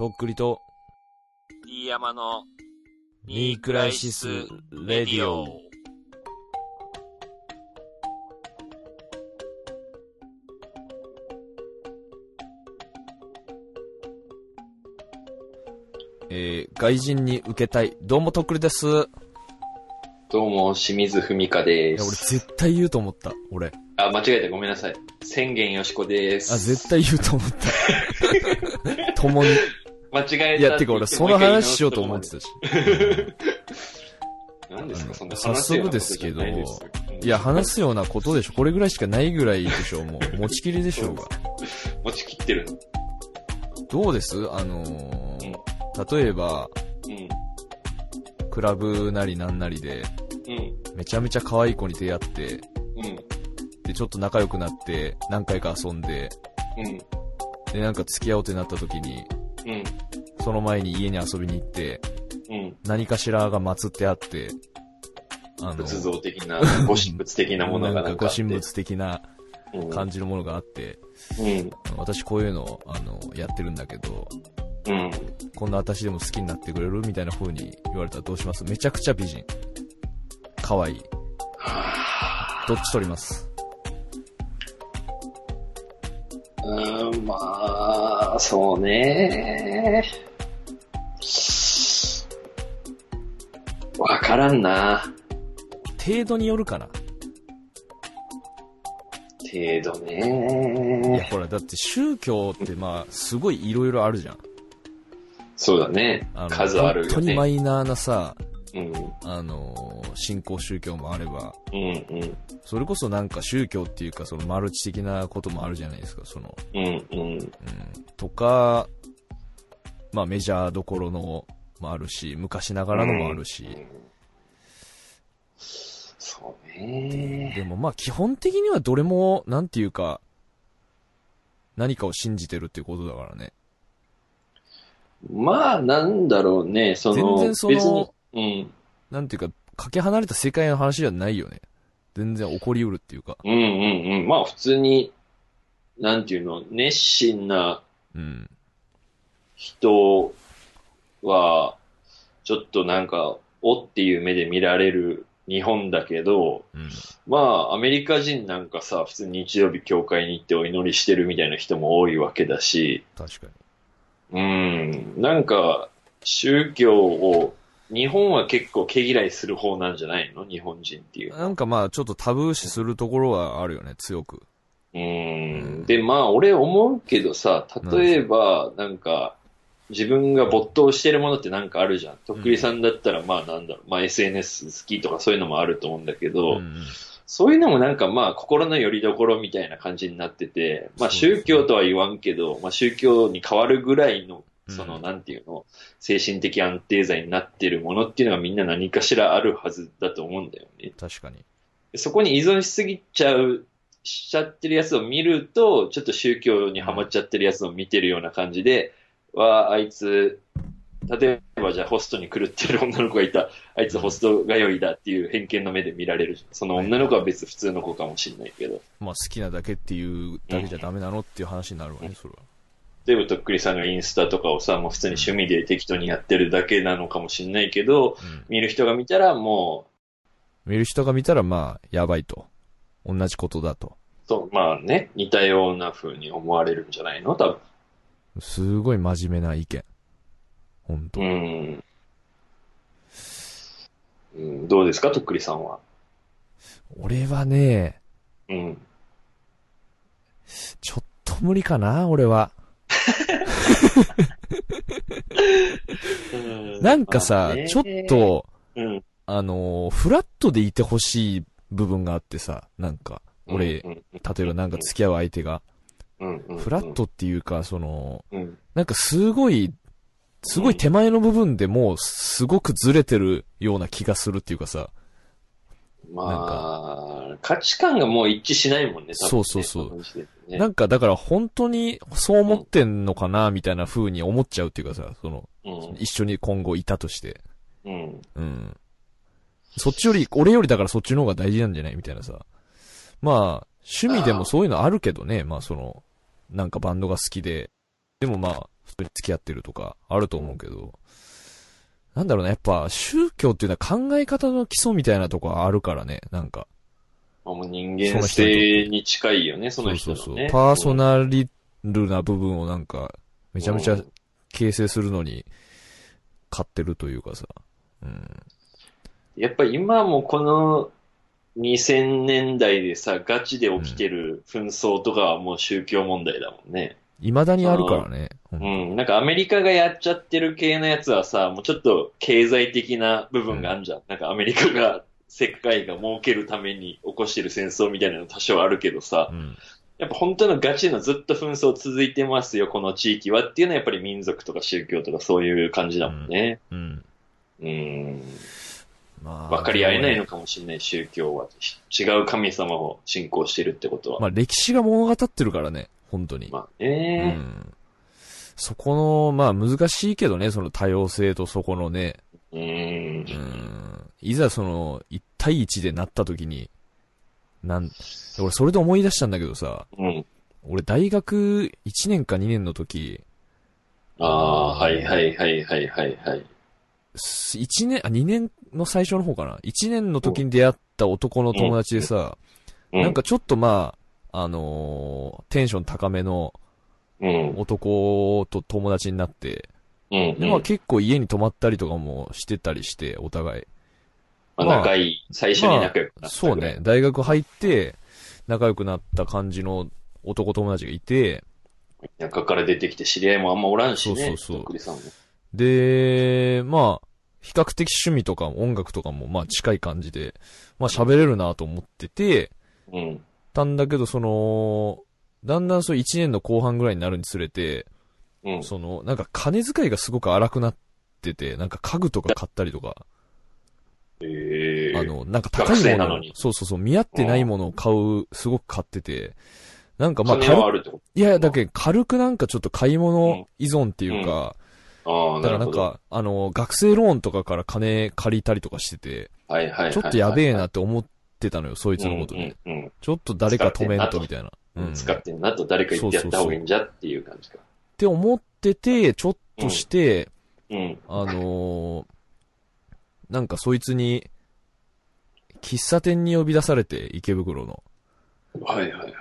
とっくりと、D 山のニークライシス・レディオ。えー、外人に受けたい。どうもとっくりです。いどうも、清水文香でや、俺す。絶対言うと思った。俺。あ、間違えた、ごめんなさい。宣言よしこです。あ、絶対言うと思った。共に。間違えた。いや、てか俺その話しようと思ってたし。何ですか、そんな早速ですけど話すようなことじゃないですいや、話すようなことでしょ。これぐらいしかないぐらいでしょ。もう、持ちきりでしょうが。持ちきってるの。どうです？あのー、例えば、うん。クラブなりなんなりで、うん。めちゃめちゃ可愛い子に出会って、うん。で、ちょっと仲良くなって、何回か遊んで、うん。で、なんか付き合おうってなった時に、うん。その前に家に遊びに行って、うん。何かしらが祀ってあって、あの、仏像的な、ご神仏的なものがご。神仏的なうん感じのものがあって、うん。私こういうの、あの、やってるんだけど、うん。こんな私でも好きになってくれるみたいな風に言われたらどうします？めちゃくちゃ美人。可愛い。どっち取ります？うーん、まあ、そうね。からんな。程度によるかな程度いや、ね。ほら、だって宗教ってまあ、すごい色々あるじゃん。そうだね数あるよ本当にマね。イナーなさ、うん。あの、信仰宗教もあれば、うんうん。それこそなんか宗教っていうか、そのマルチ的なこともあるじゃないですか、その、うんうん。うん、とか、まあメジャーどころのもあるし、昔ながらのもあるし、そうね。でもまあ基本的にはどれも、なんていうか、何かを信じてるっていうことだからね。まあ、なんだろうね。その、全然その別に、うん。なんていうか、かけ離れた世界の話じゃないよね。全然起こりうるっていうか。うんうんうん。まあ、普通に、なんていうの、熱心なうん。人は、ちょっとなんか、おっていう目で見られる日本だけど、うん。まあ、アメリカ人なんかさ、普通に日曜日教会に行ってお祈りしてるみたいな人も多いわけだし、確かに。うん、なんか、宗教を、日本は結構毛嫌いする方なんじゃないの？日本人っていう。なんかまあ、ちょっとタブー視するところはあるよね、強く。うん。で、まあ、俺思うけどさ、例えば、なんか、自分が没頭してるものってなんかあるじゃん。とっくりさんだったら、まあなんだろう、まあ SNS 好きとかそういうのもあると思うんだけど、うんそういうのもなんかまあ心の拠り所みたいな感じになってて、まあ宗教とは言わんけど、まあ宗教に変わるぐらいの、うんそのなんていうの、精神的安定剤になってるものっていうのがみんな何かしらあるはずだと思うんだよね。確かに。でそこに依存しすぎちゃう、しちゃってるやつを見ると、ちょっと宗教にハマっちゃってるやつを見てるような感じで、わあ、あいつ、例えばじゃあホストに狂ってる女の子がいた、あいつホスト通いだっていう偏見の目で見られる。その女の子は別に普通の子かもしれないけど。まあ好きなだけっていうだけじゃダメなのっていう話になるわね、それは。例えばとっくりさんがインスタとかをさ、もう普通に趣味で適当にやってるだけなのかもしれないけど、うん。見る人が見たらも見る人が見たらまあ、やばいと。同じことだと。う、そう、まあね、似たような風に思われるんじゃないの？多分。すごい真面目な意見。ほんと。うん。うん、どうですか、とっくりさんは。俺はね、うん。ちょっと無理かな、俺は。なんかさ、ちょっ、と、うん。あのーフラットでいてほしい部分があってさ、なんか、俺、うん、例えばなんか付き合う相手が、フラットっていうか、その、うん、なんかすごい、すごい手前の部分でもう、すごくずれてるような気がするっていうかさ、まあ、価値観がもう一致しないもんね、そうそうそうなんかだから本当にそう思ってんのかな、みたいな風に思っちゃうっていうかさ、その、うん、一緒に今後いたとして。うん、うん。そっちより、俺よりだからそっちの方が大事なんじゃない？みたいなさ。まあ、趣味でもそういうのあるけどね。まあその、なんかバンドが好きで。でもまあ、普通に付き合ってるとか、あると思うけど、なんだろうね、やっぱ宗教っていうのは考え方の基礎みたいなとこあるからね、なんか。まあもう人間性に近いよね、その人のね。そうそうそう。パーソナリルな部分をなんか、めちゃめちゃ形成するのに、買ってるというかさ。うん。やっぱり今もこの2000年代でさ、ガチで起きてる紛争とかはもう宗教問題だもんね。未だにあるからね。ううんん。なんかアメリカがやっちゃってる系のやつはさ、もうちょっと経済的な部分があるじゃん。なんかアメリカが、世界が儲けるために起こしてる戦争みたいなの多少あるけどさ、うん。やっぱ本当のガチのずっと紛争続いてますよ、この地域はっていうのはやっぱり民族とか宗教とかそういう感じだもんね。うん。うん。ま分かり合えないのかもしれない、宗教は。違う神様を信仰してるってことは。まあ歴史が物語ってるからね、本当に。まあうね、ん。そこの、まあ難しいけどね、その多様性とそこのね、うん。うん。いざその、1対1でなった時に、なん、俺それで思い出したんだけどさ、うん。俺大学1年か2年の時、ああ、はいはいはいはいはいはい。1年、あ、2年の最初の方かな？1年の時に出会った男の友達でさ、うなんか、ちょっとまあ、あのーテンション高めのうん。男と友達になって、うん。で、まあ結構家に泊まったりとかもしてたりして、お互い。まあまあ仲いい。最初に仲良くなったそうね。。大学入って、仲良くなった感じの男友達がいて、田舎から出てきて知り合いもあんまおらんしね。そうそうそうで、まあ、比較的趣味とか音楽とかもまあ近い感じで、まあ喋れるなと思ってて、うん。たんだけど、その、だんだんそう1年の後半ぐらいになるにつれて、うん。その、なんか金遣いがすごく荒くなってて、なんか家具とか買ったりとか、ええあの、なんか高学いもののに、そうそうそう、見合ってないものを買う、すごく買ってて、なんかまああいや、だけど軽くなんかちょっと買い物依存っていうか、とああ、だからなん。か、あの、学生ローンとかから金借りたりとかしてて、はいはいはいはい。ちょっとやべえなって思ってたのよ、そいつのことで。うんうんちょっと誰か止めんとみたいな。うん。うん。使ってんなと誰か言ってやった方がいいんじゃっていう感じか。って思ってて、ちょっとして、うん。あのーなんかそいつに、喫茶店に呼び出されて、池袋の。はいはいはい。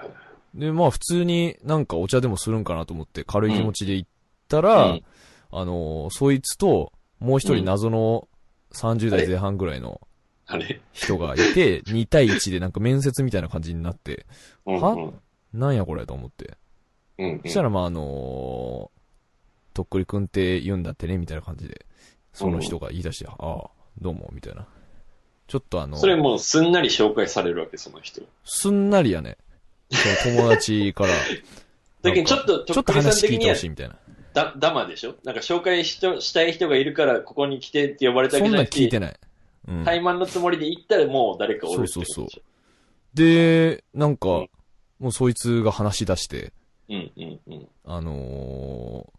で、まあ普通になんかお茶でもするんかなと思って軽い気持ちで行ったら、うんあのーそいつと、もう一人謎の30代前半ぐらいのあれ？人がいて、2対1でなんか面接みたいな感じになって、うんはうんなんやこれと思って。そしたらまああのーとっくりくんって言うんだってね、みたいな感じで、その人が言い出して、ああ、どうも、みたいな。ちょっとあの、それもうすんなり紹介されるわけ、その人。すんなりやね。その友達から。だけどちょっと、ちょっと話聞いてほしいみたいな。だ、ダマでしょ？なんか紹介しとしたい人がいるから、ここに来てって呼ばれたわそんなんけじゃなくて、聞いてない。うん。怠慢のつもりで行ったらもう誰かおるってことでしょそうそうで、なんか、うんもうそいつが話し出して、うんうんうん。あのー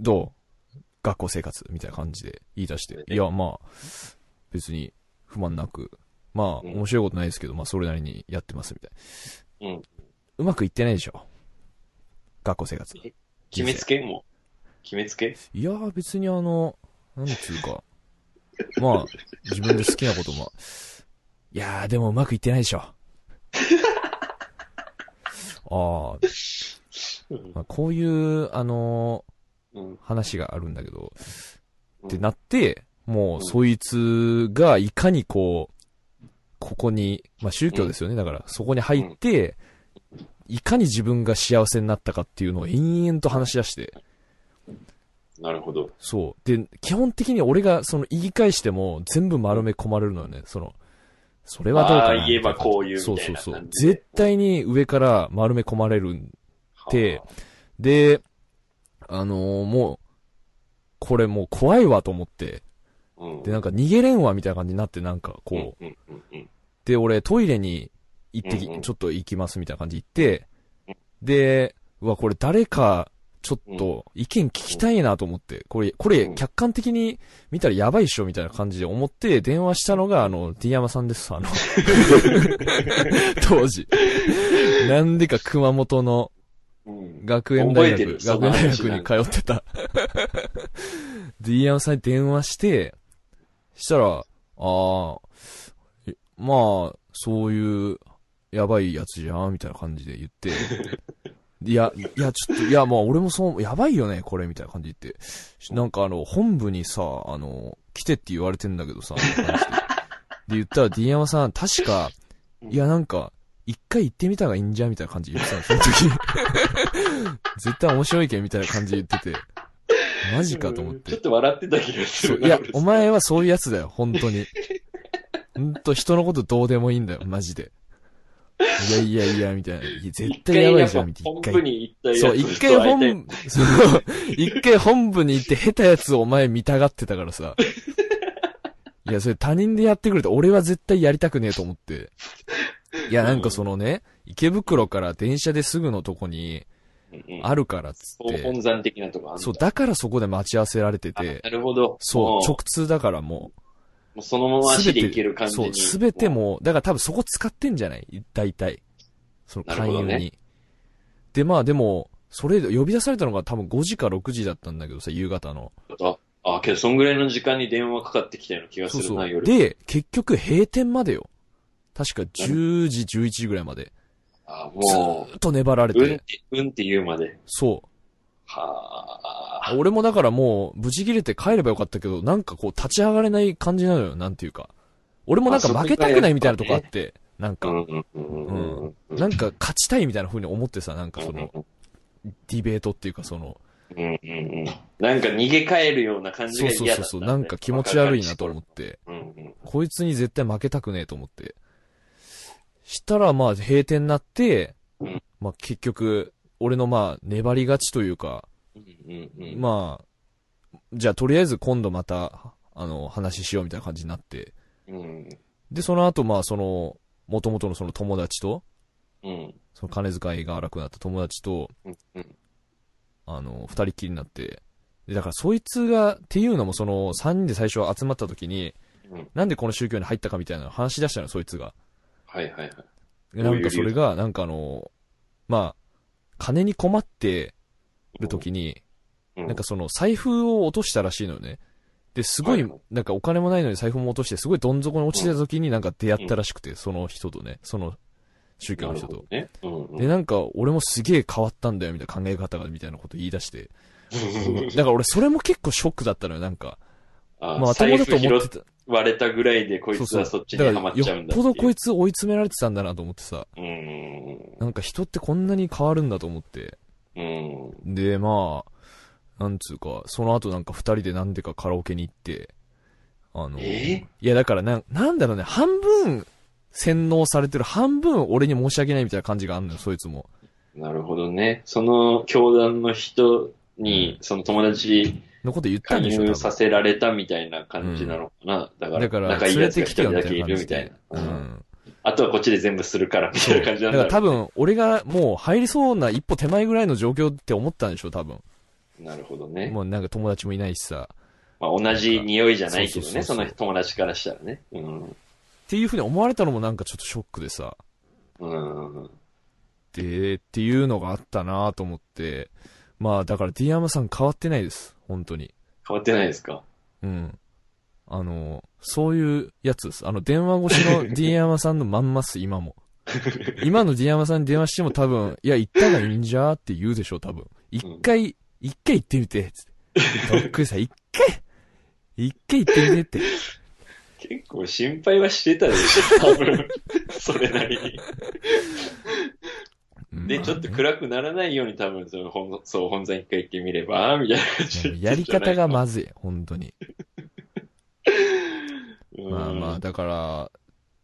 どう？学校生活みたいな感じで言い出して。えいや、まあ、別に不満なく、まあ、うん面白いことないですけど、まあ、それなりにやってますみたいな。うん。うまくいってないでしょ？学校生活。決めつけ？もう。決めつけ？いやー、別にあの、なんつうか、まあ、自分で好きなことも、いやー、でもうまくいってないでしょ。ああ、うん。まあ、こういう、あのうん。ー話があるんだけど、うん。ってなって、もう、うん。そいつがいかにこう、ここに、まあ宗教ですよね。だから、そこに入って、いかに自分が幸せになったかっていうのを延々と話し出して、なるほど。そう。で、基本的に俺がその言い返しても全部丸め込まれるのよね。その、それはどうかなああ、言えばこういうそいうなそうそう。絶対に上から丸め込まれるんてはで、あのーもう、これもう怖いわと思って、あ、うん。で、なんか逃げれんわみたいな感じになって、なんかこう、うんうんうんで、俺トイレに行ってき、うんうんちょっと行きますみたいな感じで行って、で、うわ、これ誰か、ちょっと意見聞きたいなと思って、これ、これうん。客観的に見たらやばいっしょみたいな感じで思って電話したのが、あの、D 山さんです、あの、当時。なんでか熊本のうん。学園大学、学園大学に通ってた。で、飯山さんに電話して、したら、ああ、えまあ、そういう、やばいやつじゃん、みたいな感じで言って、いや、いや、ちょっと、いや、まあ、俺もそう、やばいよね、これ、みたいな感じで言って、なんかあの、本部にさ、あの、来てって言われてんだけどさ、みたいな感じでで、言ったら、D 山さん、確か、いや、なんか、一回行ってみたがいいんじゃんみたいな感じで言ってたの、その時。絶対面白いけんみたいな感じで言ってて。マジかと思っ。ちょってと笑ってた気がするいや、俺お前はそういうやつだよ、本当に。本当人のことどうでもいいんだよ、マジで。いやいやいや、みたいな。絶対やばいじゃん、みたいな。本部に行ったやつそう、一回本、そう、一回本部に行って下手やつをお前見たがってたからさ。いや、それ他人でやってくれて、俺は絶対やりたくねえと思って。いや、なんかそのね、池袋から電車ですぐのとこにうんあるからっつって。本山的なとこあるそう、だからそこで待ち合わせられてあて。なるほど。そう、も直通だからももうそのままう。足で行ける感じに。そう、すべてもう、だから多分そこ使ってんじゃない？大体。その勧誘に。ねで、まあでも、それ、呼び出されたのが多分5時か6時だったんだけどさ、夕方の。あ、あ、けどそんぐらいの時間に電話かかってきたような気がするな、そうそう。夜。で、結局閉店までよ。確か10時、11時ぐらいまで。あ、ずもーっと粘られう、うんってて。、うんって言うまで。そう。はあ。俺もだからもう、ブチ切れて帰ればよかったけど、なんかこう、立ち上がれない感じなのよ、なんていうか。俺もなんか負けたくないみたいなとこあって、なんか、うん。なんか勝ちたいみたいな風に思ってさ、なんかその、うんディベートっていうかその、うんうんうん。なんか逃げ帰るような感じがそうそうそう、なんか気持ち悪いなと思って、うんうん。こいつに絶対負けたくねえと思って。したらまあ閉店になってうん、まあ結局、俺のまあ粘り勝ちというか、うんうんうん。まあ、じゃあとりあえず今度また、あの、話しようみたいな感じになって、うん。で、その後まあその、元々のその友達と、うん。その金遣いが荒くなった友達と、うん。うん。あの、二人きりになって、で、だからそいつが、っていうのもその、三人で最初集まった時に、うんなんでこの宗教に入ったかみたいなの話し出したの、そいつが。はいはいはい。でなんかそれが、なんかあの、まあ、金に困ってる時に、うん、なんかその、財布を落としたらしいのよね。で、すごいなんかお金もないのに財布も落として、すごいどん底に落ちてた時になんか出会ったらしくて、その人とね、その宗教の人となるほど。ね。うんうん。で、なんか、俺もすげえ変わったんだよ、みたいな考え方が、みたいなこと言い出して。だから俺、それも結構ショックだったのよ、なんか。あまあ、頭だと思って財布た。割れたぐらいでこいつはそっちにだから、ハマっちゃうんだよっぽどこいつ。つ追い詰められてたんだなと思ってさ。うん。なんか人ってこんなに変わるんだと思って。うん。で、まあ、なんつうか、その後なんか二人でなんでかカラオケに行って、あの、え？いやだからな、なんだろうね、半分洗脳されてる、半分俺に申し訳ないみたいな感じがあんのよ、そいつも。なるほどね。その教団の人に、その友達のこと言った加んでしょ、させられたみたいな感じなのかな。だから、だから、仲いい連れてやだけいるみたいな。。ううんん。あとはこっちで全部するからみたいな感じだなんだろうから多分、俺がもう入りそうな一歩手前ぐらいの状況って思ったんでしょ、多分。なるほどね。もうなんか友達もいないしさ。まあ、同じ匂いじゃないけどね、その友達からしたらね。うん。っていう風に思われたのもなんかちょっとショックでさ。うん。で、っていうのがあったなと思って。まあだから D 山さん変わってないです。本当に。変わってないですか？うん。あの、そういうやつです。あの、電話越しの D 山さんのまんまっす、今も。今の D 山さんに電話しても多分、いや、行ったがいいんじゃーって言うでしょ、多分。一回、一回行ってみて、つって。とっくりさん、一回、一回行ってみてって。結構心配はしてたでしょ、多分。それなりに。で、ちょっと暗くならないように多分、その本、そう、本山一回行ってみれば、みたいな感じでやり方がまずい、本当に。うんまあまあ、だから、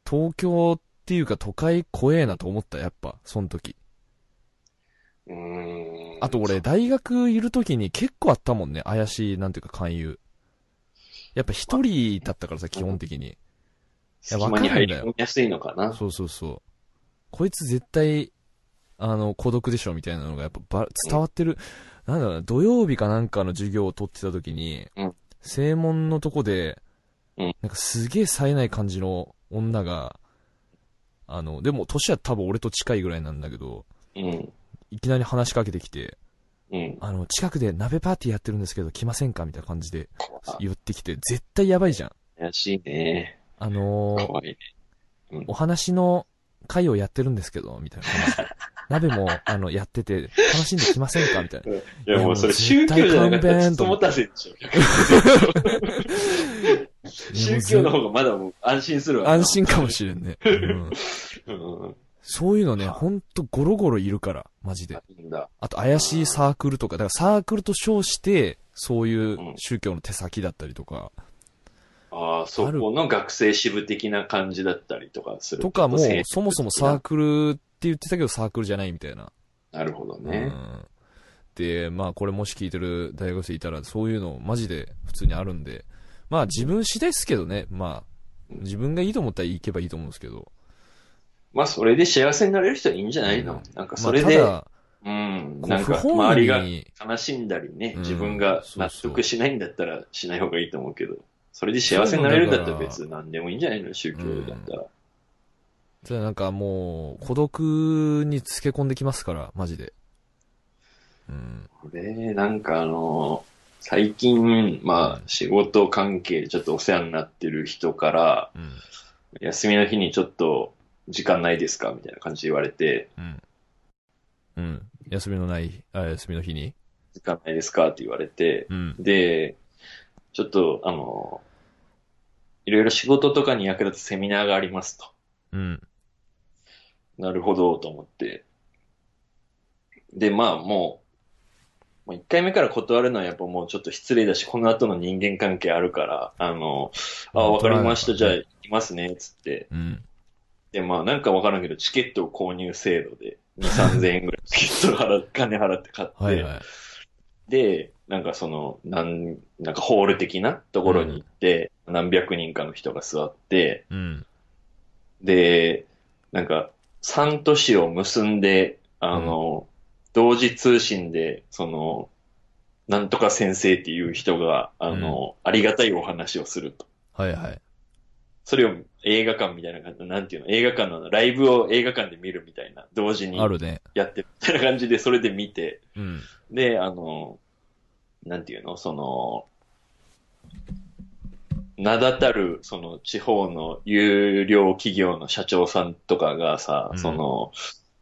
東京っていうか都会怖えなと思った、やっぱ、その時。うん。あと俺、大学いる時に結構あったもんね、怪しい、なんていうか勧誘。やっぱ一人だったからさ、基本的に。隙間に入り込みやすいのかな。そうそうそう。こいつ絶対、あの、孤独でしょ、みたいなのがやっぱば伝わってる。なんだろうな、土曜日かなんかの授業を取ってた時に、うん正門のとこで、うんなんかすげえ冴えない感じの女が、あの、でも年は多分俺と近いぐらいなんだけど、うん。いきなり話しかけてきて、うん。あの、近くで鍋パーティーやってるんですけど来ませんかみたいな感じで言ってきて、絶対やばいじゃん。怪しいね。あのー。お話の会をやってるんですけど、みたいな感じで。鍋も、あの、やってて、楽しんできませんか？みたいな。いやもうそれ宗教じゃなかったら、つつもたせでしょ。宗教の方がまだもう安心するわ。安心かもしれんね。うんうん。そういうのね、ほんとゴロゴロいるから、マジで。あと怪しいサークルとか、だからサークルと称して、そういう宗教の手先だったりとか、ああ、そこの学生支部的な感じだったりとかする。とかもそもそもサークルって言ってたけどサークルじゃないみたいな。なるほどうね。ん。で、まあこれもし聞いてる大学生いたら、そういうのマジで普通にあるんで、まあ自分次第ですけどね、まあ、自分がいいと思ったら行けばいいと思うんですけど。まあ、それで幸せになれる人はいいんじゃないの、うんなんかまあそれで、ただ、うん、なんか周りが悲しんだりね、うん自分が納得しないんだったらしない方がいいと思うけど、それで幸せになれるんだったら別に何でもいいんじゃないの？宗教だったら。ただなんかもう、孤独につけ込んできますから、マジで。うん。これ、なんかあの、最近、まあ、仕事関係でちょっとお世話になってる人から、うん。休みの日にちょっと時間ないですかみたいな感じで言われて、うん。うん。休みのない、あ、休みの日に？時間ないですかって言われて、うん。で、ちょっと、あの、いろいろ仕事とかに役立つセミナーがありますと。うん。なるほど、と思って。で、まあ、もう、もう1回目から断るのはやっぱもうちょっと失礼だし、この後の人間関係あるから、あの、あ、わかりました、じゃあ行きますね、つって。うん。で、まあ、なんかわからんけど、チケットを購入制度で、2、3000円ぐらいチケットを払っ金払って買って、はいはい。で、なんかその、なん、なんかホール的なところに行って、何百人かの人が座って、うん。で、なんか、3都市を結んで、あの、同時通信で、その、なんとか先生っていう人が、あの、ありがたいお話をすると。はいはい。それを映画館みたいな感じ、なんていうの、映画館のライブを映画館で見るみたいな、同時にあるね。やってるみたいな感じで、それで見て、うん。で、あの、なんていうの、その、名だたる、その、地方の有料企業の社長さんとかがさ、うんその、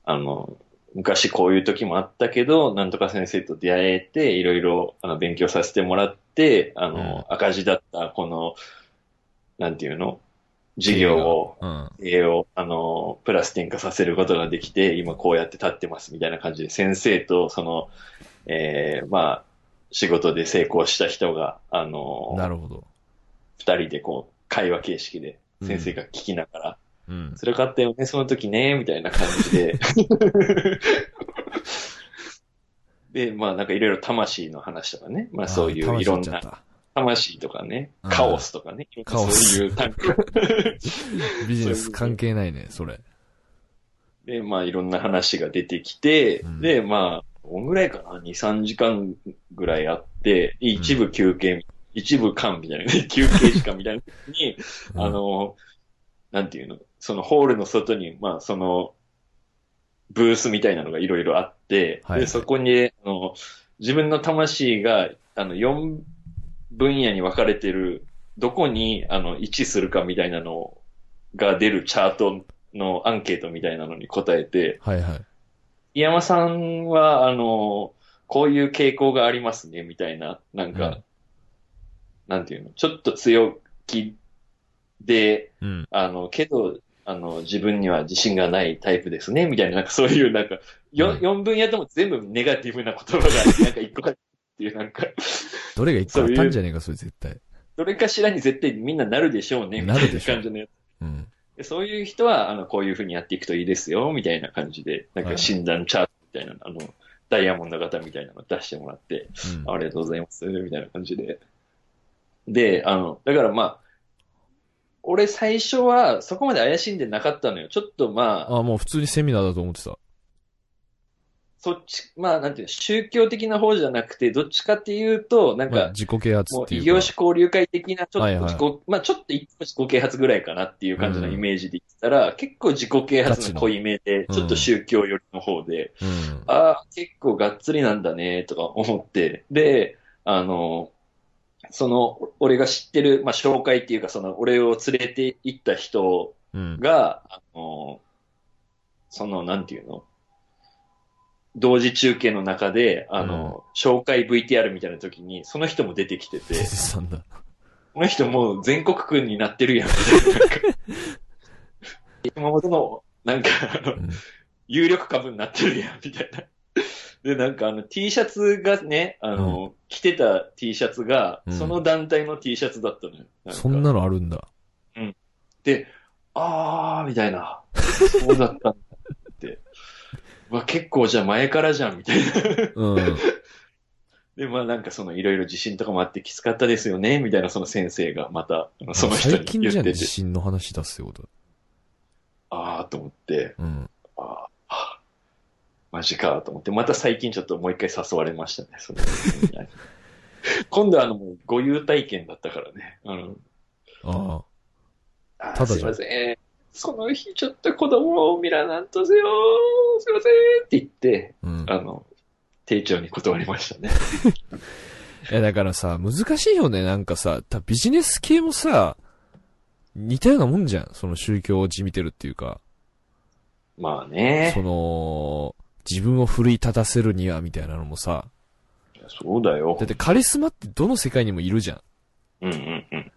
あの、昔こういう時もあったけど、なんとか先生と出会えて、いろいろあの勉強させてもらって、あの、赤字だった、この、なんていうの？事業を、うん。絵を、あの、プラス転化させることができて、今こうやって立ってますみたいな感じで、先生と、その、えー、まあ、仕事で成功した人が、あの、なるほど。二人でこう、会話形式で、先生が聞きながら、うん。辛かったよね、その時ね、みたいな感じで。で、まあなんかいろいろ魂の話とかね、まあそういういろんな魂とかね。うん、カオスとかね、カオス。そういう単語。ビジネス関係ないね、それ。で、まあいろんな話が出てきて、うん。で、まあ、どんぐらいかな ?2、3時間ぐらいあって、一部休憩、一部間みたいな、休憩時間みたいな時に、うん。あ、の、なんていうの、そのホールの外に、まあその、ブースみたいなのがいろいろあって、はい。で、そこに、あの、自分の魂が、あの、4分野に分かれてる、どこに、あの、位置するかみたいなのが出るチャートのアンケートみたいなのに答えて、はいはい。井山さんは、あの、こういう傾向がありますね、みたいな、なんか、うんなんていうの、ちょっと強気で、うん。あの、けど、あの、自分には自信がないタイプですね、みたいな、なんかそういう、なんか、よ、うん四分野とも全部ネガティブな言葉が、なんか一個入っていう、なんか、どれが一個あったんじゃねえか、それ絶対。どれかしらに絶対みんななるでしょうね、みたいな感じのやつ。うん。でそういう人は、あの、こういうふうにやっていくといいですよ、みたいな感じで、なんか診断チャートみたいな、あの、ダイヤモンド型みたいなの出してもらって、うんありがとうございます、みたいな感じで。で、あの、だからまあ、俺最初はそこまで怪しんでなかったのよ。ちょっとまあ、あ、もう普通にセミナーだと思ってた。そっち、まあなんていうの、宗教的な方じゃなくて、どっちかっていうと、なんか、まあ自己啓発っていうか。異業種交流会的な、ちょっはいはいと自己、まあちょっと一個自己啓発ぐらいかなっていう感じのイメージで言ったら、結構自己啓発の濃いめで、ちょっと宗教寄りの方で、うん。ああ、結構がっつりなんだね、とか思って、で、あの、その、俺が知ってる、まあ紹介っていうか、その、俺を連れて行った人うん。が、あの、その、なんていうの？同時中継の中で、あの、紹介 VTR みたいな時に、その人も出てきてて。この人もう全国区になってるやん、みたいな。なんか 熊本の、なんか、有力株になってるやん、みたいな。で、なんかあの T シャツがね、あの、着てた T シャツが、うんその団体の T シャツだったのよ。なんかそんなのあるんだ。で、あー、みたいな。そうだったんだって。うわ、結構じゃあ前からじゃん、みたいな。うん。で、まあなんかそのいろいろ地震とかもあってきつかったですよね、みたいなその先生がまた、あのその人最に近じゃん、言ってて、地震の話出すってこと。あーと思って、うん。あーあマジかと思って、また最近ちょっともう一回誘われましたね、その 今度はあの、ご優体験だったからね。あのああーただじゃんすいません。その日ちょっと子供を見らなんとせよすいませんって言って、あ。うん。あの、丁重に断りましたね。いや、だからさ、難しいよね、なんかさ、たビジネス系もさ、似たようなもんじゃん。その宗教をじみてるっていうか、まあねそ。の、自分を奮い立たせるには、みたいなのもさ、そうだよだっ。てカリスマってどの世界にもいるじゃん。うんうんうん。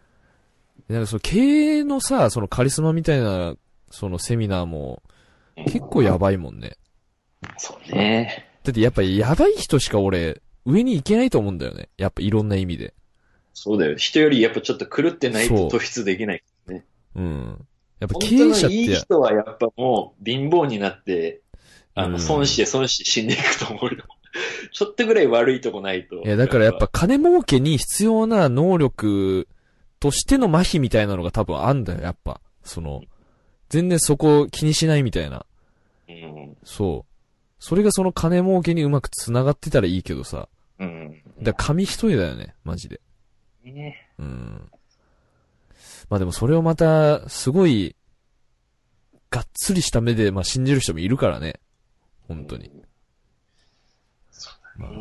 なんかその経営のさ、そのカリスマみたいな、そのセミナーも、結構やばいもんね。そうね。だってやっぱやばい人しか俺、上に行けないと思うんだよね。やっぱいろんな意味で。そうだよ。人よりやっぱちょっと狂ってないと突出できない。うん。やっぱ経営者っのいいて、人はやっぱもう貧乏になって、あの、うん損して損して死んでいくと思うよ。ちょっとぐらい悪いとこないと。いやだからやっぱ金儲けに必要な能力としての麻痺みたいなのが多分あんだよ、やっぱ。その、全然そこ気にしないみたいな。うん。そう。それがその金儲けにうまく繋がってたらいいけどさ。うん。だから紙一重だよね、マジで。ねうん。まあでもそれをまた、すごい、がっつりした目で、まあ信じる人もいるからね。本当に。まあ、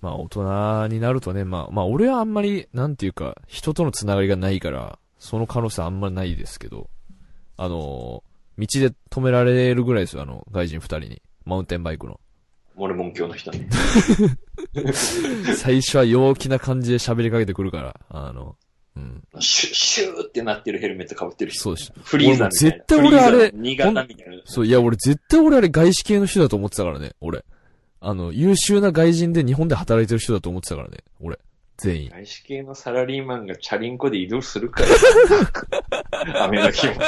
まあ大人になるとね、まあ、まあ俺はあんまり、なんていうか、人とのつながりがないから、その可能性あんまりないですけど、あの、道で止められるぐらいですよ、あの、外人二人に。マウンテンバイクの。モルモン教の人ね。最初は陽気な感じで喋りかけてくるから、あの、うん。シュッ、シューってなってるヘルメット被ってる人。そうです。フリーザみたいな。絶対俺あれ新潟みたいな。そう、いや、俺絶対俺あれ外資系の人だと思ってたからね、俺。あの、優秀な外人で日本で働いてる人だと思ってたからね、俺。全員。外資系のサラリーマンがチャリンコで移動するから。雨の日も。確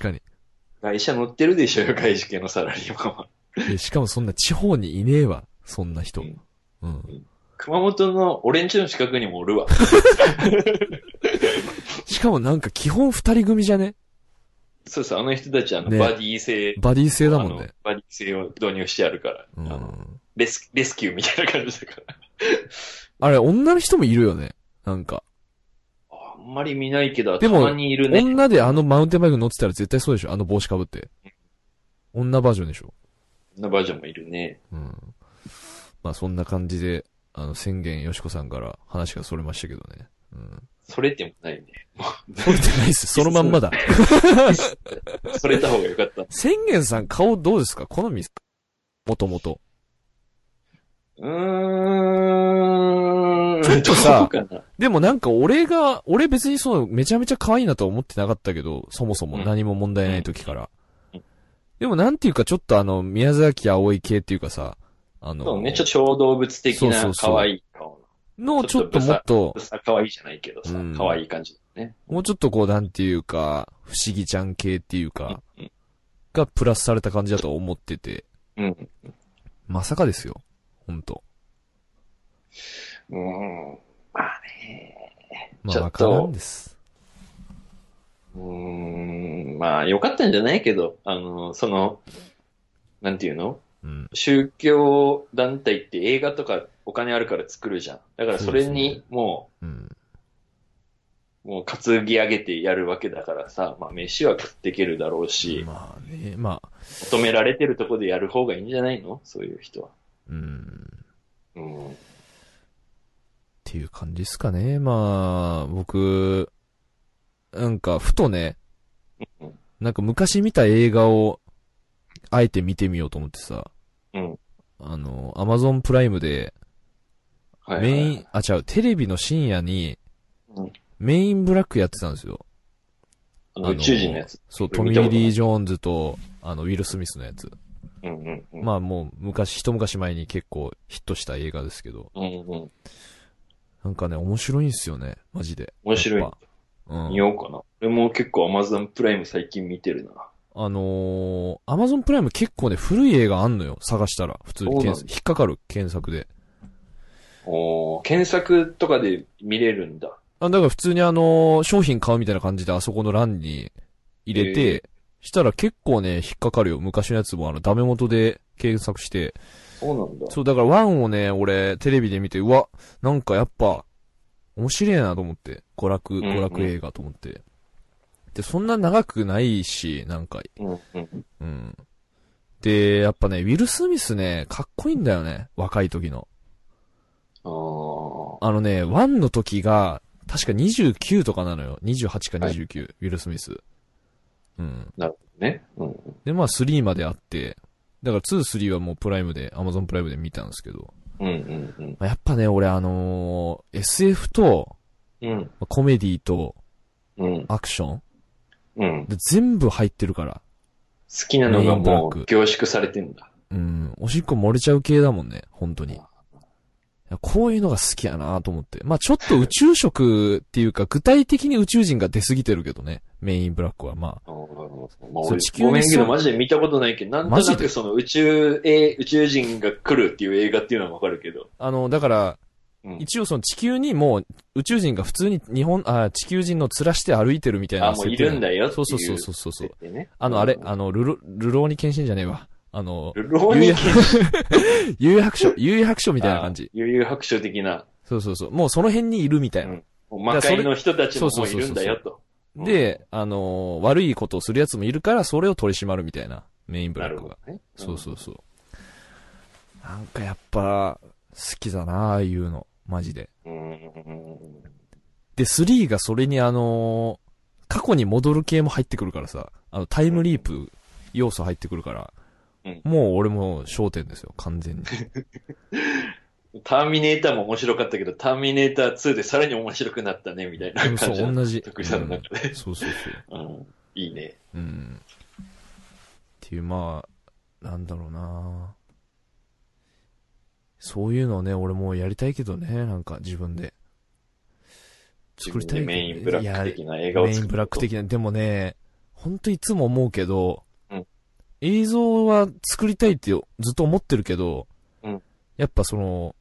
かに。会社乗ってるでしょよ、外資系のサラリーマンは。でしかもそんな地方にいねえわ、そんな人。うんうん。熊本の俺んちの近くにもおるわ。しかもなんか基本二人組じゃね？そうそう、あの人たちあの、ねバディ製、バディ製だもんあのね。バディ製を導入してあるから。うあのん。レスレスキューみたいな感じだから。あれ、女の人もいるよね？なんか。あんまり見ないけど、でもたまにいるね。女であのマウンテンバイク乗ってたら絶対そうでしょ？あの帽子かぶって。女バージョンでしょ？こんなバージョンもいるね。うん。まあそんな感じで、あの、宣言よしこさんから話がそれましたけどね。うん。それってもないね。もそれってないっす。そのまんまだ。う、それた方がよかった。宣言さん顔どうですか？好みですか？もともと。うーん。ちょっとさでもなんか俺が、俺別にそう、めちゃめちゃ可愛いなとは思ってなかったけど、そもそも何も問題ない時からうん。でもなんていうかちょっとあの、宮崎葵系っていうかさ、あの、そうね、ちょっと小動物的な可愛い顔のちょっともっと可愛いじゃないけどさうん、可愛い感じだね。もうちょっとこうなんていうか、不思議ちゃん系っていうか、うんがプラスされた感じだと思ってて、うん。まさかですよ。ほんと。うん。まあね。まあ、わからんです。うん、まあ、よかったんじゃないけど、あの、その、なんていうの？うん。宗教団体って映画とかお金あるから作るじゃん。だからそれにもうもう担ぎ上げてやるわけだからさ、まあ飯は食っていけるだろうし、まあね、まあ、求められてるとこでやる方がいいんじゃないの？そういう人は。うん。うん。っていう感じですかね。まあ、僕、なんか、ふとねうん、なんか昔見た映画を、あえて見てみようと思ってさ、うん。あの、アマゾンプライムで、はい、はい。メイン、あ、違う、テレビの深夜にうん、メインブラックやってたんですよ。あの宇宙人のやつ。そう、トミー・リー・ジョーンズと、あの、ウィル・スミスのやつ。うんうんうん。まあもう、昔、一昔前に結構ヒットした映画ですけど、うんうん。なんかね、面白いんですよね、マジで。面白いうん見。ようかな。俺も結構 Amazon プライム最近見てるな。あのー、アマゾンプライム結構ね、古い映画あんのよ。探したら。普通に検索引っかかる、検索で。おー検索とかで見れるんだ。あ、だから普通にあのー商品買うみたいな感じであそこの欄に入れて、したら結構ね、引っかかるよ。昔のやつもあの、ダメ元で検索して。そうなんだ。そう、だからワンをね、俺、テレビで見て、うわ、なんかやっぱ、面白いなと思って。娯楽、んうん娯楽映画と思って。で、そんな長くないし、なんか、うん。で、やっぱね、ウィル・スミスね、かっこいいんだよね。若い時の。あのね、1の時が、確か29とかなのよ。28か29、ウィル・スミス。うん。なるほどね。うん。で、まあ3まであって、だから2、3はもうプライムで、アマゾンプライムで見たんですけど、うんうんうん。まあやっぱね、俺あのー SF と、うん。まあコメディとうん。アクションうん。で全部入ってるから。好きなのがもうク凝縮されてんだ。うん。おしっこ漏れちゃう系だもんね、本当に。こういうのが好きやなと思って。まあちょっと宇宙食っていうか、具体的に宇宙人が出過ぎてるけどね。メインブラックは。まあ。まあ、そう俺地球にごめんけど、マジで見たことないけど、なんとなくその宇宙、え、宇宙人が来るっていう映画っていうのはわかるけど。あの、だから、うん一応その地球にもう宇宙人が普通に日本、あ、地球人の面して歩いてるみたいなあ、もういるんだよそううそうそうそうそうね。あの、あれ、うんあの、ルロ、ルローニケンシンじゃねえわ。あの、ルローニケン幽遊白書、幽遊白書みたいな感じ。悠々白書的な、そうそうそう。もうその辺にいるみたいな。うんもう魔界の人たちもいるんだよと。で、あのー悪いことをする奴もいるから、それを取り締まるみたいな、メインブなラックが。るほどね。そうそうそう。なんかやっぱ、好きだなああいうの。マジで。で、3がそれにあのー過去に戻る系も入ってくるからさ、あの、タイムリープ要素入ってくるから、うんもう俺も焦点ですよ、完全に。ターミネーターも面白かったけど、ターミネーター2でさらに面白くなったね、みたいな感じなの。同じ。徳井さんの中でうんそうそうそう。うん。いいね。うん。っていう、まあ、なんだろうなそういうのね、俺もうやりたいけどね、なんか自分で。作りたいメインブラック的な映い画を作るやメインブラック的な、でもね、ほんといつも思うけど、うん映像は作りたいってずっと思ってるけど、うんやっぱその、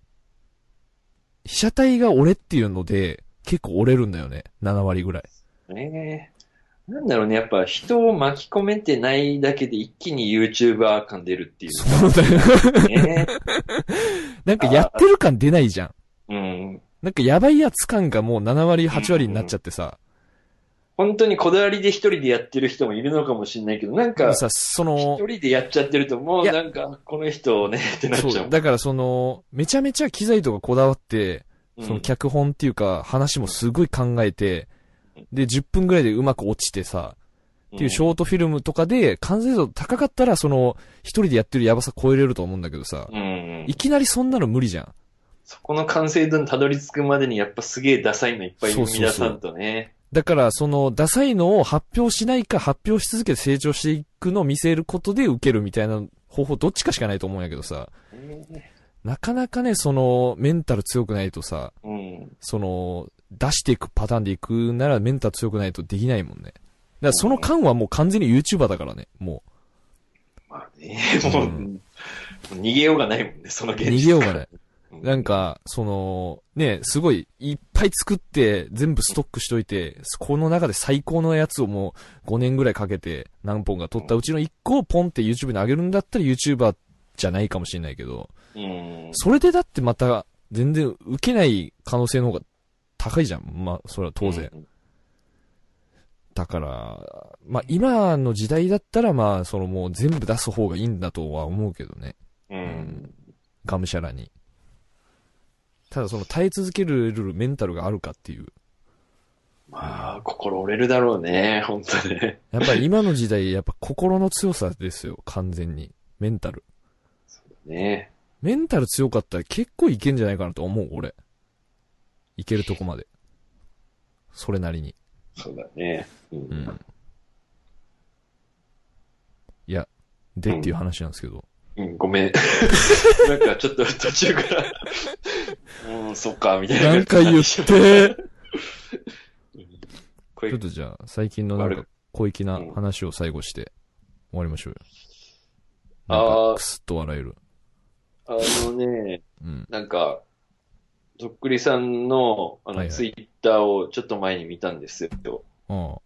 被写体が俺っていうので、結構折れるんだよね。7割ぐらい。ねえ。なんだろうね、やっぱ人を巻き込めてないだけで一気に YouTuber 感出るっていう。そうだよ。ね。なんかやってる感出ないじゃん。うん。なんかやばいやつ感がもう7割、8割になっちゃってさ。本当にこだわりで一人でやってる人もいるのかもしれないけど、なんか、さ、そ一の、人でやっちゃってると、もうなんか、この人ね、ってなっちゃう。だからその、めちゃめちゃ機材とかこだわって、うんその脚本っていうか話もすごい考えて、で、10分ぐらいでうまく落ちてさ、っていうショートフィルムとかで完成度高かったらその、一人でやってるやばさ超えれると思うんだけどさ、うんうんいきなりそんなの無理じゃん。そこの完成度にたどり着くまでにやっぱすげえダサいのいっぱい生み出さんとね。だから、その、ダサいのを発表しないか、発表し続けて成長していくのを見せることで受けるみたいな方法、どっちかしかないと思うんやけどさ、なかなかね、その、メンタル強くないとさ、うん。その、出していくパターンでいくならメンタル強くないとできないもんね。だその間はもう完全に YouTuber だからね、もまあね、もう、うんもう逃げようがないもんね、そのう。現実。逃げようがない。なんか、その、ね、すごい、いっぱい作って、全部ストックしといて、この中で最高のやつをもう5年ぐらいかけて何本か撮ったうちの1個をポンって YouTube に上げるんだったら YouTuber じゃないかもしれないけど、うん。それでだってまた全然受けない可能性の方が高いじゃん。まあ、それは当然。うん。だから、まあ今の時代だったらまあ、そのもう全部出す方がいいんだとは思うけどね。うん。がむしゃらに。ただその耐え続けるメンタルがあるかっていう。まあ、心折れるだろうね、本当ね。やっぱり今の時代、やっぱ心の強さですよ、完全に。メンタル。ねメンタル強かったら結構いけんじゃないかなと思う、俺。いけるとこまで。それなりに。そうだね。う。うんん。いや、でっていう話なんですけど。うん、ごめん。なんかちょっと途中から、うん、そっか、みたいな。なんか言って ちょっとじゃあ、最近のなんか、小粋な話を最後して、終わりましょうよ。あか、ーくすっと笑える。あのね、うん。なんか、とっくりさんの、あの、はいはいツイッターをちょっと前に見たんですよ。あ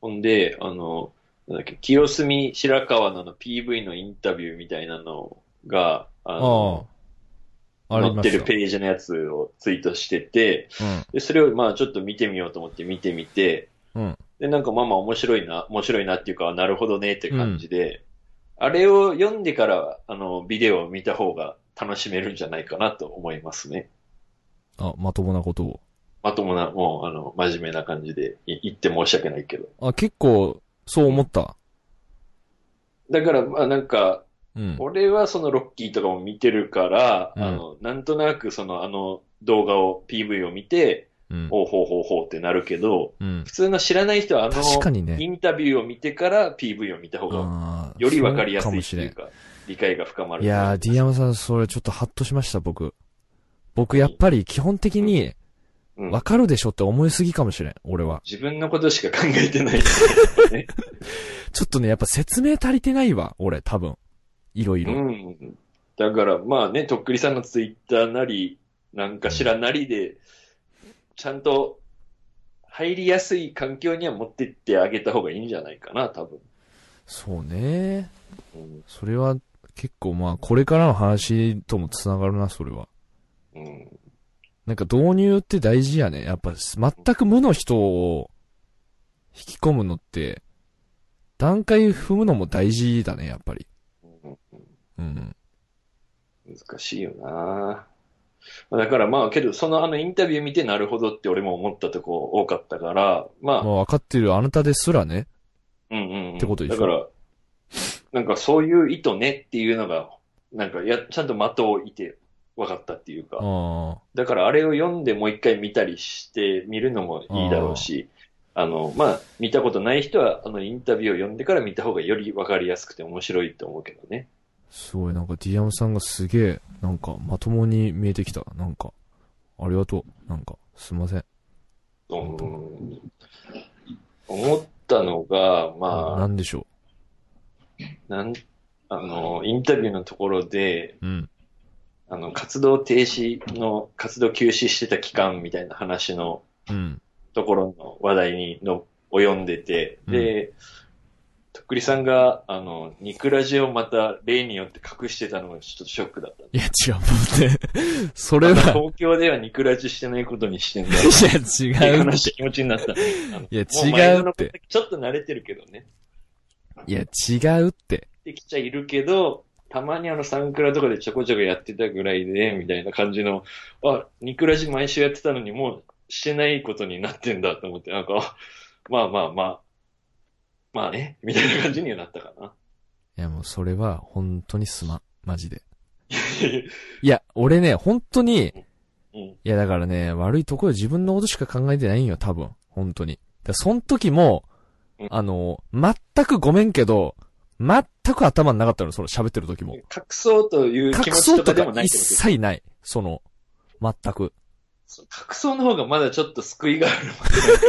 ほんで、あの、なんだっけ、清澄白河のあの PV のインタビューみたいなのが、あの、あ。あり載って。るページのやつをツイートしてて、うん。で、それをまあちょっと見てみようと思って見てみて、うん。で、なんかまあまあ面白いな、面白いなっていうか、なるほどねって感じで、あれを読んでから、あの、ビデオを見た方が楽しめるんじゃないかなと思いますね。あ、まともなことを。まともな、もう、あの、真面目な感じでい言って申し訳ないけど。あ、結構、そう思った？だから、まあなんか、うん。俺はそのロッキーとかも見てるから、うんあの、なんとなくそのあの動画を、PV を見て、うん。ほうほうほうほうってなるけど、うん。普通の知らない人はあの、確かにねインタビューを見てから PV を見た方が、よりわかりやすいっていう。か、理解が深まる。いやー、ディアマさん、それちょっとハッとしました、僕。僕、やっぱり基本的に、うんわかるでしょって思いすぎかもしれん、俺は。自分のことしか考えてない。ね、ちょっとね、やっぱ説明足りてないわ、俺、多分。いろいうろ。ん。だから、まあね、とっくりさんのツイッターなり、なんかしらなりで、ちゃんと入りやすい環境には持ってってあげた方がいいんじゃないかな、多分。そうね。うん。それは、結構まあ、これからの話とも繋がるな、それは。うん。なんか導入って大事やね。やっぱ、全く無の人を引き込むのって、段階踏むのも大事だね、やっぱり。うんうん。難しいよなだからまあ、けど、そのあのインタビュー見てなるほどって俺も思ったとこ多かったから、まあ、まあ、分かってるあなたですらね。うんうんうん。ってことでしょだから、なんかそういう意図ねっていうのが、なんかや、ちゃんと的をいて分かったっていうか、あだからあれを読んでもう一回見たりして見るのもいいだろうし、あの、まあ、見たことない人は、あの、インタビューを読んでから見た方がより分かりやすくて面白いと思うけどね。あ。すごい、なんかディアムさんがすげえ、なんかまともに見えてきた。なんか、ありがとう。なんか、すいません。うん。思ったのが、まあ、なんでしょなん、あの、インタビューのところで、う。うん。あの、活動停止の、活動休止してた期間みたいな話のうん。ところの話題にの及んでて、で、とっくりさんが、あの、ニクラジをまた例によって隠してたのがちょっとショックだった。いや、違う、もうね、それは、東京ではニクラジしてないことにしてんだよ。いや、違うって。気持ちになった。いやも違うちょっと慣れてるけどね。いや、違うって。できちゃいるけど、たまにあのサンクラとかでちょこちょこやってたぐらいで、みたいな感じの、あ、ニクラジ毎週やってたのにもうしてないことになってんだと思って、なんか、あまあまあまあ、まあね、みたいな感じにはなったかな。いや、もうそれは、本当にすまん。マジで。いや、俺ね、本当に、うん。いや、だからね、悪いところ自分のことしか考えてないんよ、多分。本当に。だからその時もうん、あの、全くごめんけど、全く頭になかったの、その喋ってる時も。隠そうという気隠持ちとそうとかでもないってこと切ない。その、全く。そう隠そうの方がまだちょっと救いがあ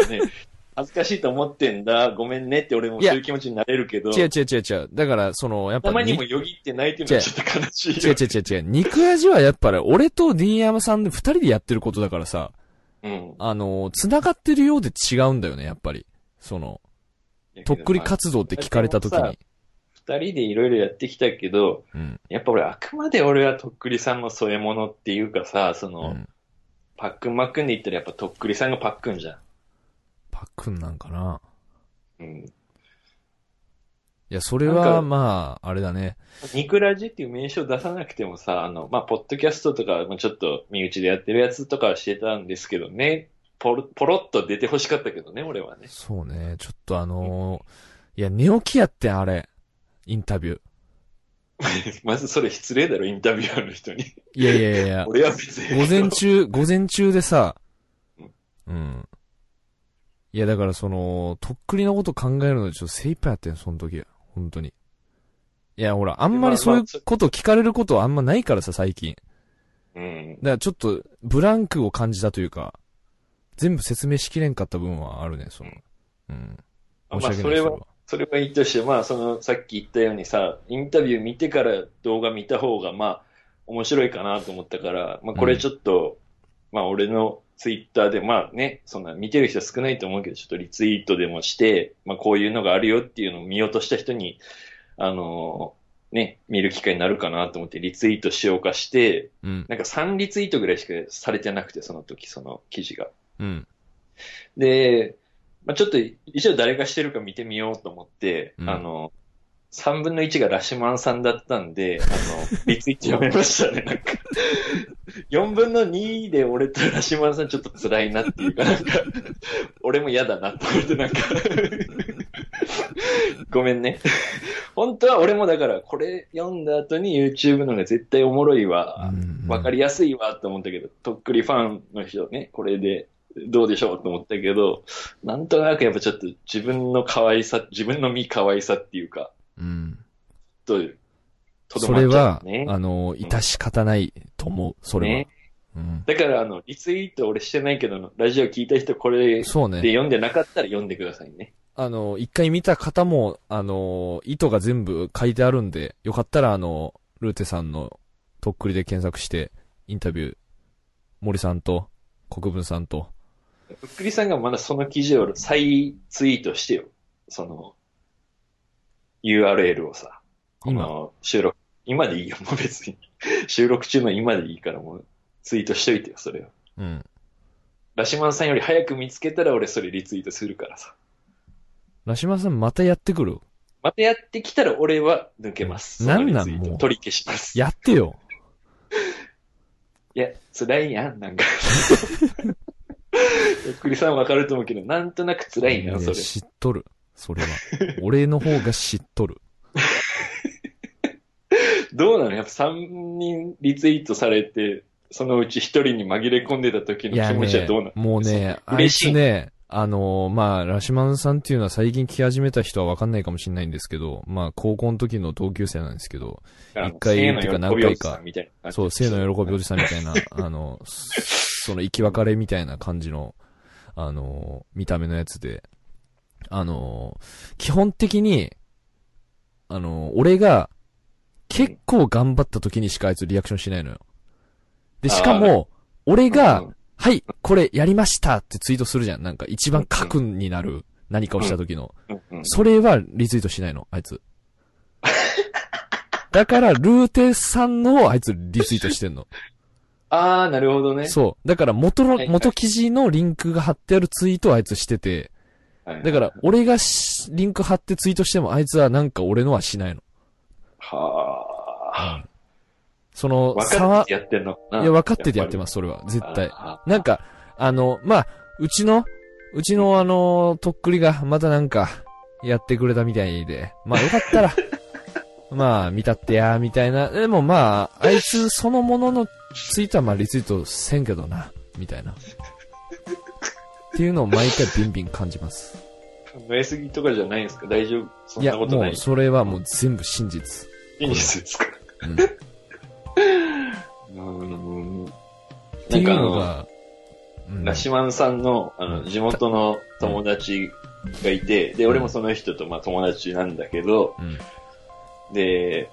るね。恥ずかしいと思ってんだ、ごめんねって俺もそういう気持ちになれるけど、違う違う違う違う。だから、その、やっぱたまににもよぎってないっていうのはちょっと悲しいよ。違う違う違う違う。肉味はやっぱり、俺と D 山さんで二人でやってることだからさ、うん。あの、繋がってるようで違うんだよね、やっぱり。その、とっくり活動って聞かれた時に。二人でいろいろやってきたけど、うん。やっぱ俺あくまで俺はとっくりさんの添え物っていうかさ、その、うん。パックンマックンで言ったらやっぱとっくりさんがパックンじゃん。パックンなんかな。うん。いや、それは、かまあ、あれだね。ニクラジっていう名称出さなくてもさ、あの、まあ、ポッドキャストとか、まあちょっと身内でやってるやつとかはしてたんですけどね、ポロ、ポロっと出て欲しかったけどね、俺はね。そうね。ちょっとあのーいや、寝起きやってん、あれ。インタビュー。まずそれ失礼だろ、インタビュアーの人に。いやいやいや。俺は別に。午前中、午前中でさうん、うん。いや、だからその、とっくりのこと考えるのでちょっと精一杯やってん、その時。本当に。いや、ほら、あんまりそういうこと聞かれることはあんまないからさ、最近。うん。だからちょっと、ブランクを感じたというか、全部説明しきれんかった部分はあるね、その。うん。まあ申し訳ないそれはそれはいいとして、まあ、その、さっき言ったようにさ、インタビュー見てから動画見た方が、まあ、面白いかなと思ったから、まあ、これちょっと、まあ、俺のツイッターで、まあね、そんな見てる人少ないと思うけど、ちょっとリツイートでもして、まあ、こういうのがあるよっていうのを見ようとした人に、あのね、見る機会になるかなと思ってリツイートしようかして、うん。なんか3リツイートぐらいしかされてなくて、その時、その記事が。うん。で、まあ、ちょっと一応誰がしてるか見てみようと思って、うんあの、3分の1がラシマンさんだったんで、あの、リツイート読めましたね、なんか。4分の2で俺とラシマンさんちょっと辛いなっていうか、なんか、俺も嫌だなと思って、なんか、ごめんね。本当は俺もだから、これ読んだ後に YouTube のが絶対おもろいわ、うんわかりやすいわと思ったけど、とっくりファンの人ね、これでどうでしょうと思ったけど、なんとなくやっぱちょっと自分の可愛さ、自分の身可愛さっていうか、うん。と、とどそれまっちゃはう、ね。あの、致し方ないと思う、それはね。うん。だから、あの、リツイート俺してないけど、ラジオ聞いた人これでそうね。読んでなかったら読んでくださいね。あの、一回見た方も、あの、意図が全部書いてあるんで、よかったらあの、ルーテさんのとっくりで検索して、インタビュー、森さんと、国分さんと、ふっくりさんがまだその記事を再ツイートしてよ。その、URL をさ。こ今の収録、今でいいよ、もう別に。収録中の今でいいからもうツイートしといてよ、それを。うん。ラシマンさんより早く見つけたら俺それリツイートするからさ。ラシマさんまたやってくる？またやってきたら俺は抜けます。なんなん？もう取り消します。いやってよ。や、辛いやん、なんか。ふっくりさんわかると思うけど、なんとなく辛いな、それ。知っとる。それは。俺の方が知っとる。どうなの？やっぱ3人リツイートされて、そのうち1人に紛れ込んでた時の気持ちはねどうなの、もうね、あい嬉しいつね、あのーまあ、ラシマンさんっていうのは最近聞き始めた人はわかんないかもしれないんですけど、まあ、高校の時の同級生なんですけど、一回っていうか何回かそう、生の喜びおじさんみたいな、あの、その生き別れみたいな感じの、あの、見た目のやつで、あの、基本的に、あの、俺が結構頑張った時にしかあいつリアクションしないのよ。で、しかも、俺がうん、はい、これやりましたってツイートするじゃん。なんか一番核になる何かをした時の。それはリツイートしないの、あいつ。だから、ルーテさんのをあいつリツイートしてんの。あー、なるほどね。そう。だから元の、はいはい元記事のリンクが貼ってあるツイートをあいつしてて、はいだから、俺がしリンク貼ってツイートしてもあいつはなんか俺のはしないの。はあ。その、分差はかって、やってんの。いや、分かっててやってますす、それは。絶対。あなんか、あの、まあ、うちの、うちのあの、とっくりがまたなんか、やってくれたみたいで、まあよかったら、まあ、見たってや、みたいな。でもまあ、あいつそのもののツイートはまあリツイートせんけどな、みたいな。っていうのを毎回ビンビン感じます。考えすぎとかじゃないんですか？大丈夫？そんいや、なことない？もう。それはもう全部真実。いいですか？うん。っうん。ていうのなんかあの、が、うんラシマンさんの、あの、地元の友達がいて、で、俺もその人と、まあ、友達なんだけど、うん。で、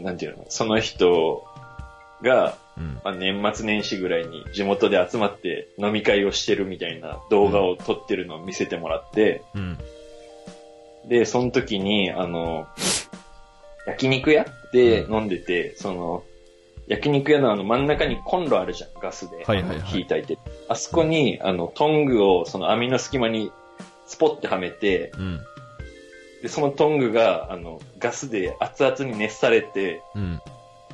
なんていうの、その人が、うん。まあ、年末年始ぐらいに地元で集まって飲み会をしてるみたいな動画を撮ってるのを見せてもらって、うん。で、その時に、あの、焼肉屋で飲んでて、その、焼肉屋のあの真ん中にコンロあるじゃん、ガスで。はいはいはい火炊いて。あそこに、あの、トングをその網の隙間にスポッてはめて、うん。で、そのトングが、あの、ガスで熱々に熱されて、うん。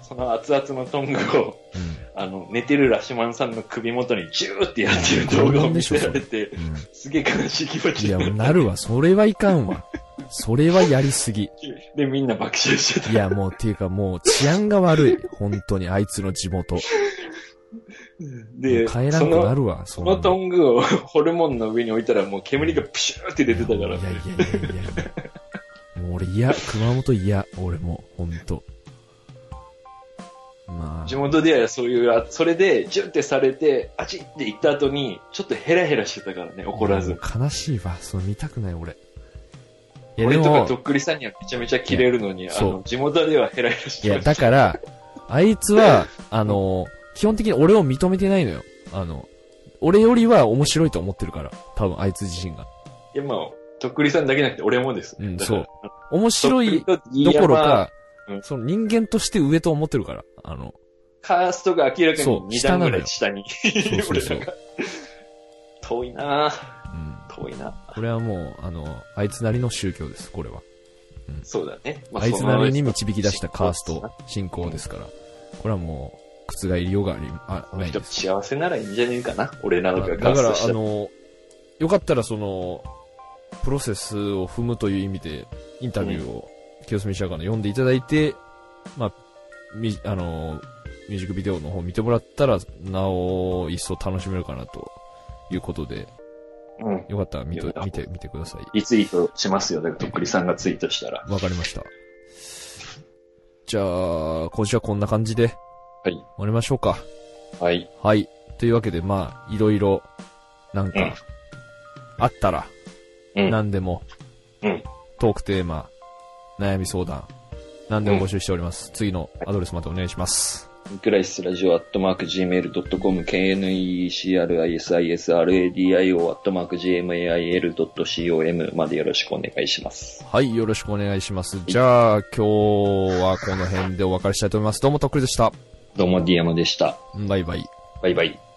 その熱々のトングを、うん。あの、寝てるラシマンさんの首元にジューってやってる動画を見せられて、うん。すげえ悲しい気持ちいや、になる。なるわ。それはいかんわ。それはやりすぎ。で、みんな爆笑してた。いや、もう、っていうかもう、治安が悪い。本当に、あいつの地元。もで、う帰らそんくなの、るわ、そそのトングをホルモンの上に置いたらもう煙がプシューって出てたからいやいやいやいや。もう俺嫌、熊本嫌、俺も、ほんと。まあ。地元ではそういう、あそれで、ジュンってされて、あちって言った後に、ちょっとヘラヘラしてたからね、怒らず悲しいわ。その見たくない、俺。い俺とかもと、っくりさんにはめちゃめちゃキレるのに、あの、地元ではヘラヘラしていや、だから、あいつは、あの、基本的に俺を認めてないのよ。あの、俺よりは面白いと思ってるから。多分、あいつ自身が。いや、まあ、とっくりさんだけじゃなくて俺もです。うんそう。面白いどところかうん、その人間として上と思ってるから。あの、カーストが明らかに2段ぐらい下に。そうそうそう 俺らが。遠いなぁうん。遠いなこれはもう、あの、あいつなりの宗教です、これは。そうだね。まあいつなりにそ導き出したカースト、信仰ですから。これはもう、覆りようがあり、あ、ないです。幸せならいいんじゃねえかな。俺らのがだから、あの、よかったらその、プロセスを踏むという意味で、インタビューを、清澄白河の読んでいただいて、まあ、み、あの、ミュージックビデオの方見てもらったら、なお一層楽しめるかなということで、うん。よかったら見といや見て、見てください。リツイートしますよ。だから、とっくりさんがツイートしたら。わかりました。じゃあ、今週はこんな感じで、はい。終わりましょうか。はい。はい。というわけで、まあ、いろいろ、なんうんか、あったら、うん。何でも、うんトークテーマ、悩み相談、何でも募集しております。次のアドレスまでお願いします。クライスラジオアットマーク Gmail.com、KNECRISISRADIO アットマーク GMAIL.com までよろしくお願いします。はい、よろしくお願いします。じゃあ、今日はこの辺でお別れしたいと思います。どうもとっくりでした。どうも、ディアマでした。バイバイ。バイバイ。